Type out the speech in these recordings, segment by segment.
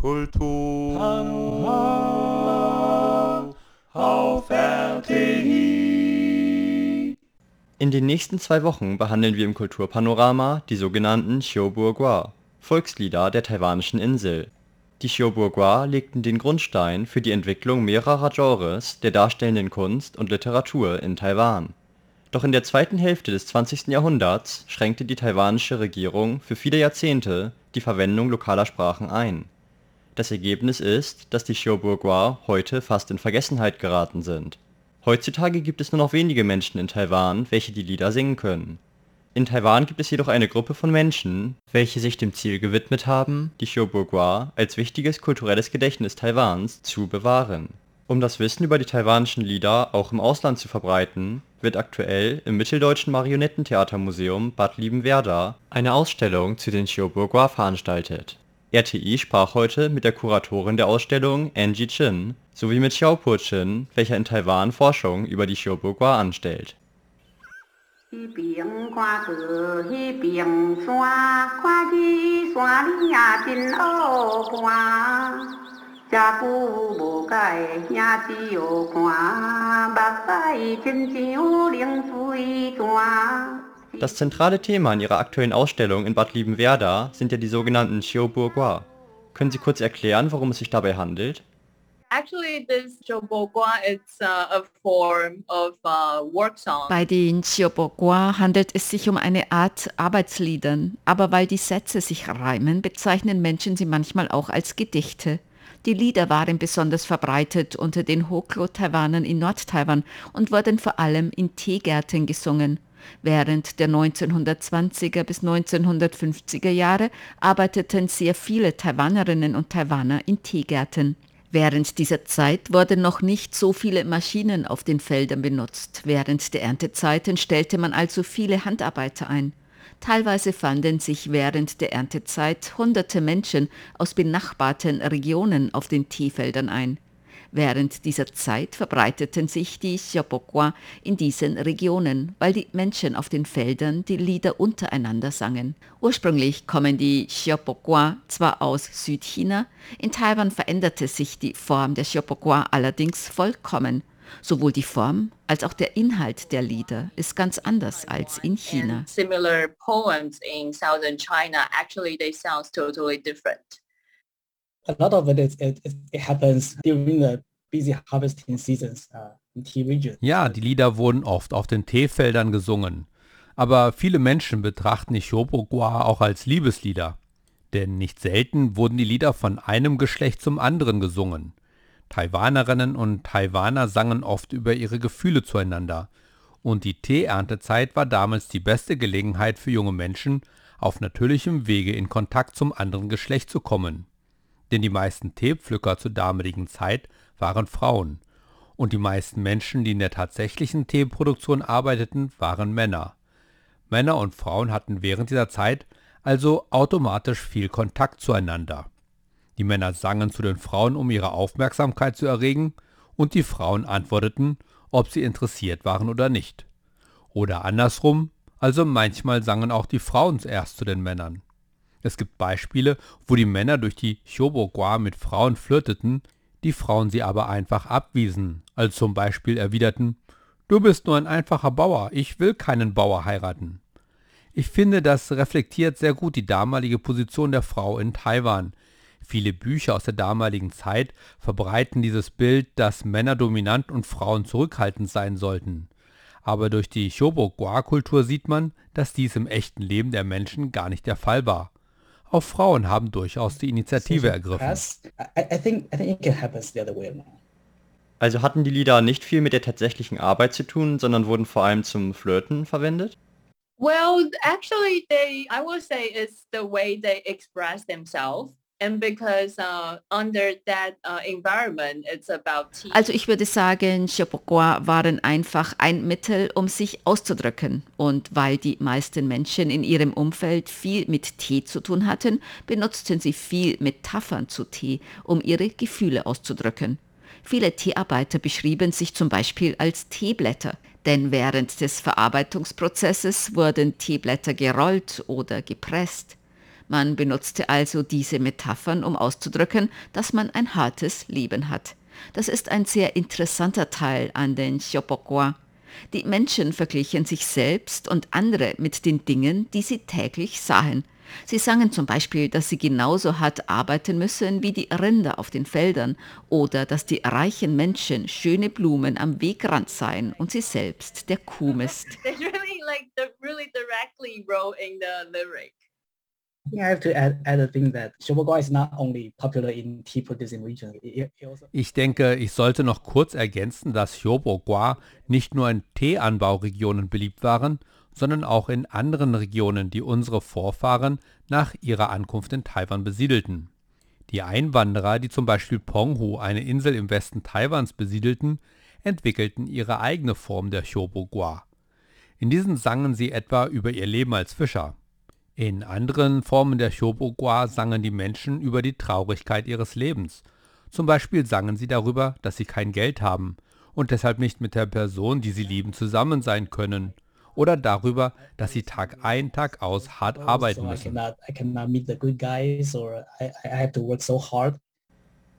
Kultur auf RTI. In den nächsten zwei Wochen behandeln wir im Kulturpanorama die sogenannten Xiuburgua, Volkslieder der taiwanischen Insel. Die Xiuburgua legten den Grundstein für die Entwicklung mehrerer Genres der darstellenden Kunst und Literatur in Taiwan. Doch in der zweiten Hälfte des 20. Jahrhunderts schränkte die taiwanische Regierung für viele Jahrzehnte die Verwendung lokaler Sprachen ein. Das Ergebnis ist, dass die Xiuburgua heute fast in Vergessenheit geraten sind. Heutzutage gibt es nur noch wenige Menschen in Taiwan, welche die Lieder singen können. In Taiwan gibt es jedoch eine Gruppe von Menschen, welche sich dem Ziel gewidmet haben, die Xiuburgua als wichtiges kulturelles Gedächtnis Taiwans zu bewahren. Um das Wissen über die taiwanischen Lieder auch im Ausland zu verbreiten, wird aktuell im Mitteldeutschen Marionettentheatermuseum Bad Liebenwerda eine Ausstellung zu den Xiuburgua veranstaltet. RTI sprach heute mit der Kuratorin der Ausstellung Angie Chin sowie mit Xiaopo Chin, welcher in Taiwan Forschung über die Xiuburgua anstellt. Das zentrale Thema in Ihrer aktuellen Ausstellung in Bad Liebenwerda sind ja die sogenannten Chiobourgois. Können Sie kurz erklären, worum es sich dabei handelt? Bei den Chiobogwa handelt es sich um eine Art Arbeitsliedern, aber weil die Sätze sich reimen, bezeichnen Menschen sie manchmal auch als Gedichte. Die Lieder waren besonders verbreitet unter den Hoklo-Taiwanern in Nordtaiwan und wurden vor allem in Teegärten gesungen. Während der 1920er bis 1950er Jahre arbeiteten sehr viele Taiwanerinnen und Taiwaner in Teegärten. Während dieser Zeit wurden noch nicht so viele Maschinen auf den Feldern benutzt. Während der Erntezeiten stellte man also viele Handarbeiter ein. Teilweise fanden sich während der Erntezeit hunderte Menschen aus benachbarten Regionen auf den Teefeldern ein. Während dieser Zeit verbreiteten sich die Xiaopokwa in diesen Regionen, weil die Menschen auf den Feldern die Lieder untereinander sangen. Ursprünglich kommen die Xiaopokwa zwar aus Südchina, in Taiwan veränderte sich die Form der Xiaopokwa allerdings vollkommen. Sowohl die Form als auch der Inhalt der Lieder ist ganz anders als in China. A lot of it it, it, happens during the busy harvesting seasons uh, in tea region. Ja, die Lieder wurden oft auf den Teefeldern gesungen. Aber viele Menschen betrachten die Shobogwa auch als Liebeslieder. Denn nicht selten wurden die Lieder von einem Geschlecht zum anderen gesungen. Taiwanerinnen und Taiwaner sangen oft über ihre Gefühle zueinander. Und die Teeerntezeit war damals die beste Gelegenheit für junge Menschen, auf natürlichem Wege in Kontakt zum anderen Geschlecht zu kommen denn die meisten Teepflücker zur damaligen Zeit waren Frauen und die meisten Menschen, die in der tatsächlichen Teeproduktion arbeiteten, waren Männer. Männer und Frauen hatten während dieser Zeit also automatisch viel Kontakt zueinander. Die Männer sangen zu den Frauen, um ihre Aufmerksamkeit zu erregen, und die Frauen antworteten, ob sie interessiert waren oder nicht. Oder andersrum, also manchmal sangen auch die Frauen erst zu den Männern. Es gibt Beispiele, wo die Männer durch die Chobogwa mit Frauen flirteten, die Frauen sie aber einfach abwiesen, also zum Beispiel erwiderten, du bist nur ein einfacher Bauer, ich will keinen Bauer heiraten. Ich finde, das reflektiert sehr gut die damalige Position der Frau in Taiwan. Viele Bücher aus der damaligen Zeit verbreiten dieses Bild, dass Männer dominant und Frauen zurückhaltend sein sollten. Aber durch die Chobogwa-Kultur sieht man, dass dies im echten Leben der Menschen gar nicht der Fall war. Auch Frauen haben durchaus die Initiative ergriffen. Also hatten die Lieder nicht viel mit der tatsächlichen Arbeit zu tun, sondern wurden vor allem zum Flirten verwendet? Well, actually, they I would say it's the way they express themselves. Uh, uh. Also ich würde sagen, Shopokwa waren einfach ein Mittel, um sich auszudrücken. Und weil die meisten Menschen in ihrem Umfeld viel mit Tee zu tun hatten, benutzten sie viel Metaphern zu Tee, um ihre Gefühle auszudrücken. Viele Teearbeiter beschrieben sich zum Beispiel als Teeblätter, denn während des Verarbeitungsprozesses wurden Teeblätter gerollt oder gepresst. Man benutzte also diese Metaphern, um auszudrücken, dass man ein hartes Leben hat. Das ist ein sehr interessanter Teil an den Shopokwa. Die Menschen verglichen sich selbst und andere mit den Dingen, die sie täglich sahen. Sie sangen zum Beispiel, dass sie genauso hart arbeiten müssen wie die Rinder auf den Feldern oder dass die reichen Menschen schöne Blumen am Wegrand seien und sie selbst der Kuhmist. They Ich denke, ich sollte noch kurz ergänzen, dass Hyobogwa nicht nur in Teeanbauregionen beliebt waren, sondern auch in anderen Regionen, die unsere Vorfahren nach ihrer Ankunft in Taiwan besiedelten. Die Einwanderer, die zum Beispiel Penghu, eine Insel im Westen Taiwans, besiedelten, entwickelten ihre eigene Form der Hyobogwa. In diesen sangen sie etwa über ihr Leben als Fischer. In anderen Formen der Hyobogwa sangen die Menschen über die Traurigkeit ihres Lebens. Zum Beispiel sangen sie darüber, dass sie kein Geld haben und deshalb nicht mit der Person, die sie lieben, zusammen sein können. Oder darüber, dass sie Tag ein, Tag aus hart arbeiten so I müssen.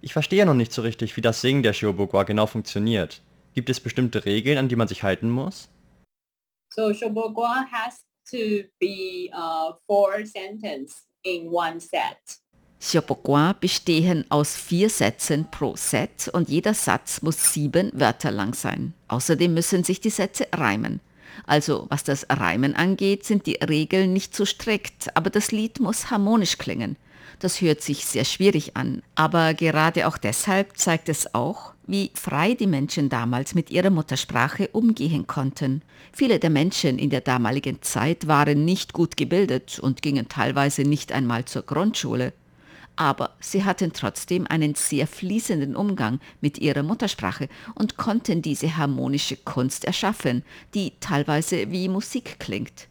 Ich verstehe noch nicht so richtig, wie das Singen der Shiobogwa genau funktioniert. Gibt es bestimmte Regeln, an die man sich halten muss? So Shobogwa has to be uh, four sentence in one set. Shopokwa bestehen aus vier Sätzen pro Set und jeder Satz muss sieben Wörter lang sein. Außerdem müssen sich die Sätze reimen. Also was das Reimen angeht, sind die Regeln nicht so strikt, aber das Lied muss harmonisch klingen. Das hört sich sehr schwierig an, aber gerade auch deshalb zeigt es auch, wie frei die Menschen damals mit ihrer Muttersprache umgehen konnten. Viele der Menschen in der damaligen Zeit waren nicht gut gebildet und gingen teilweise nicht einmal zur Grundschule aber sie hatten trotzdem einen sehr fließenden Umgang mit ihrer Muttersprache und konnten diese harmonische Kunst erschaffen, die teilweise wie Musik klingt.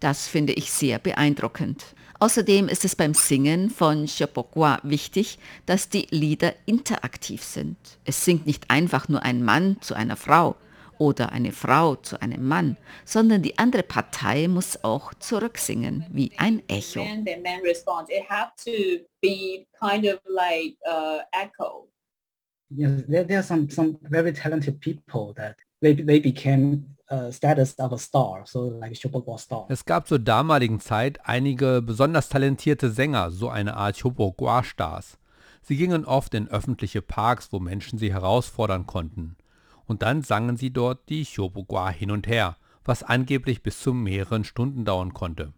Das finde ich sehr beeindruckend. Außerdem ist es beim Singen von Shopokwa wichtig, dass die Lieder interaktiv sind. Es singt nicht einfach nur ein Mann zu einer Frau oder eine Frau zu einem Mann, sondern die andere Partei muss auch zurücksingen, wie ein Echo. And the man response. It have to be kind of like uh, echo. Yes, there, there are some some very talented people that they they became uh, status of a star, so like Shobogwa star. Es gab zur damaligen Zeit einige besonders talentierte Sänger, so eine Art Hyobogwa-Stars. Sie gingen oft in öffentliche Parks, wo Menschen sie herausfordern konnten. Und dann sangen sie dort die Hyobogwa hin und her, was angeblich bis zu mehreren Stunden dauern konnte.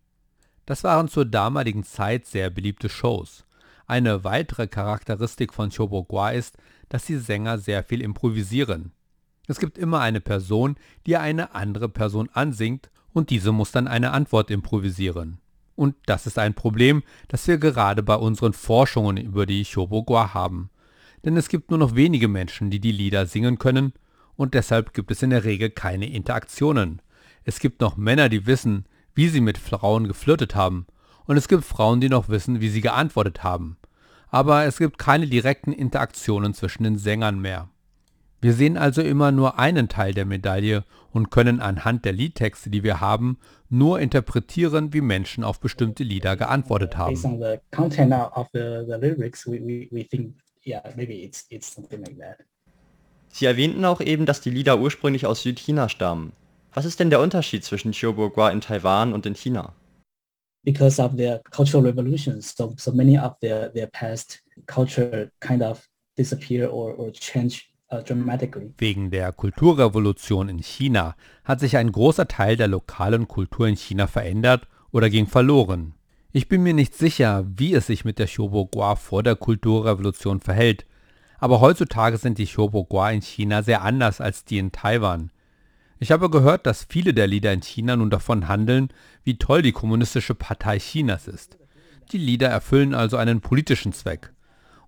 Das waren zur damaligen Zeit sehr beliebte Shows. Eine weitere Charakteristik von Shobogwa ist, dass die Sänger sehr viel improvisieren. Es gibt immer eine Person, die eine andere Person ansingt und diese muss dann eine Antwort improvisieren. Und das ist ein Problem, das wir gerade bei unseren Forschungen über die Shobogwa haben. Denn es gibt nur noch wenige Menschen, die die Lieder singen können und deshalb gibt es in der Regel keine Interaktionen. Es gibt noch Männer, die wissen, wie sie mit Frauen geflirtet haben und es gibt Frauen, die noch wissen, wie sie geantwortet haben. Aber es gibt keine direkten Interaktionen zwischen den Sängern mehr. Wir sehen also immer nur einen Teil der Medaille und können anhand der Liedtexte, die wir haben, nur interpretieren, wie Menschen auf bestimmte Lieder geantwortet haben. Sie erwähnten auch eben, dass die Lieder ursprünglich aus Südchina stammen. Was ist denn der Unterschied zwischen Shiobogwa in Taiwan und in China? because of their cultural revolutions. So, so many of their, their past culture kind of disappear or, or change. Wegen der Kulturrevolution in China hat sich ein großer Teil der lokalen Kultur in China verändert oder ging verloren. Ich bin mir nicht sicher, wie es sich mit der Shobogwa vor der Kulturrevolution verhält, aber heutzutage sind die Shobogwa in China sehr anders als die in Taiwan. Ich habe gehört, dass viele der Lieder in China nun davon handeln, wie toll die kommunistische Partei Chinas ist. Die Lieder erfüllen also einen politischen Zweck.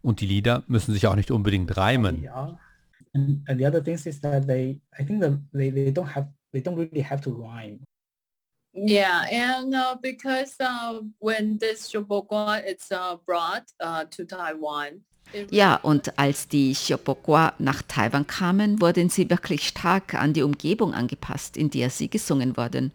Und die Lieder müssen sich auch nicht unbedingt reimen. And, and the other things is that they, I think that they, they don't have, they don't really have to rhyme. Yeah, and uh, because uh, when this Shobogwa is uh, brought uh, to Taiwan, Ja, und als die Shopokwa nach Taiwan kamen, wurden sie wirklich stark an die Umgebung angepasst, in der sie gesungen wurden.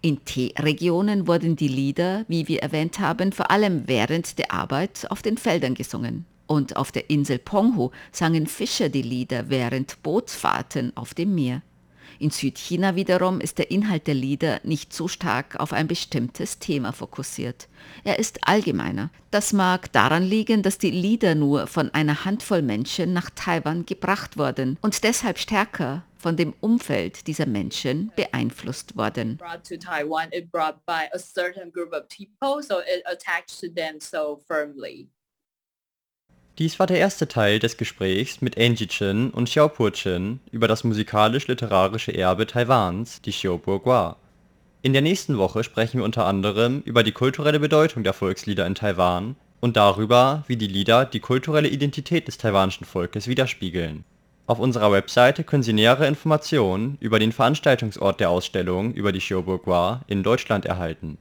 In Teeregionen wurden die Lieder, wie wir erwähnt haben, vor allem während der Arbeit auf den Feldern gesungen. Und auf der Insel Penghu sangen Fischer die Lieder während Bootsfahrten auf dem Meer. In Südchina wiederum ist der Inhalt der Lieder nicht so stark auf ein bestimmtes Thema fokussiert. Er ist allgemeiner. Das mag daran liegen, dass die Lieder nur von einer Handvoll Menschen nach Taiwan gebracht wurden und deshalb stärker von dem Umfeld dieser Menschen beeinflusst wurden. Dies war der erste Teil des Gesprächs mit Angie Chen und Xiaopo Chen über das musikalisch-literarische Erbe Taiwans, die Xiaobo In der nächsten Woche sprechen wir unter anderem über die kulturelle Bedeutung der Volkslieder in Taiwan und darüber, wie die Lieder die kulturelle Identität des taiwanischen Volkes widerspiegeln. Auf unserer Webseite können Sie nähere Informationen über den Veranstaltungsort der Ausstellung über die Xiaobo in Deutschland erhalten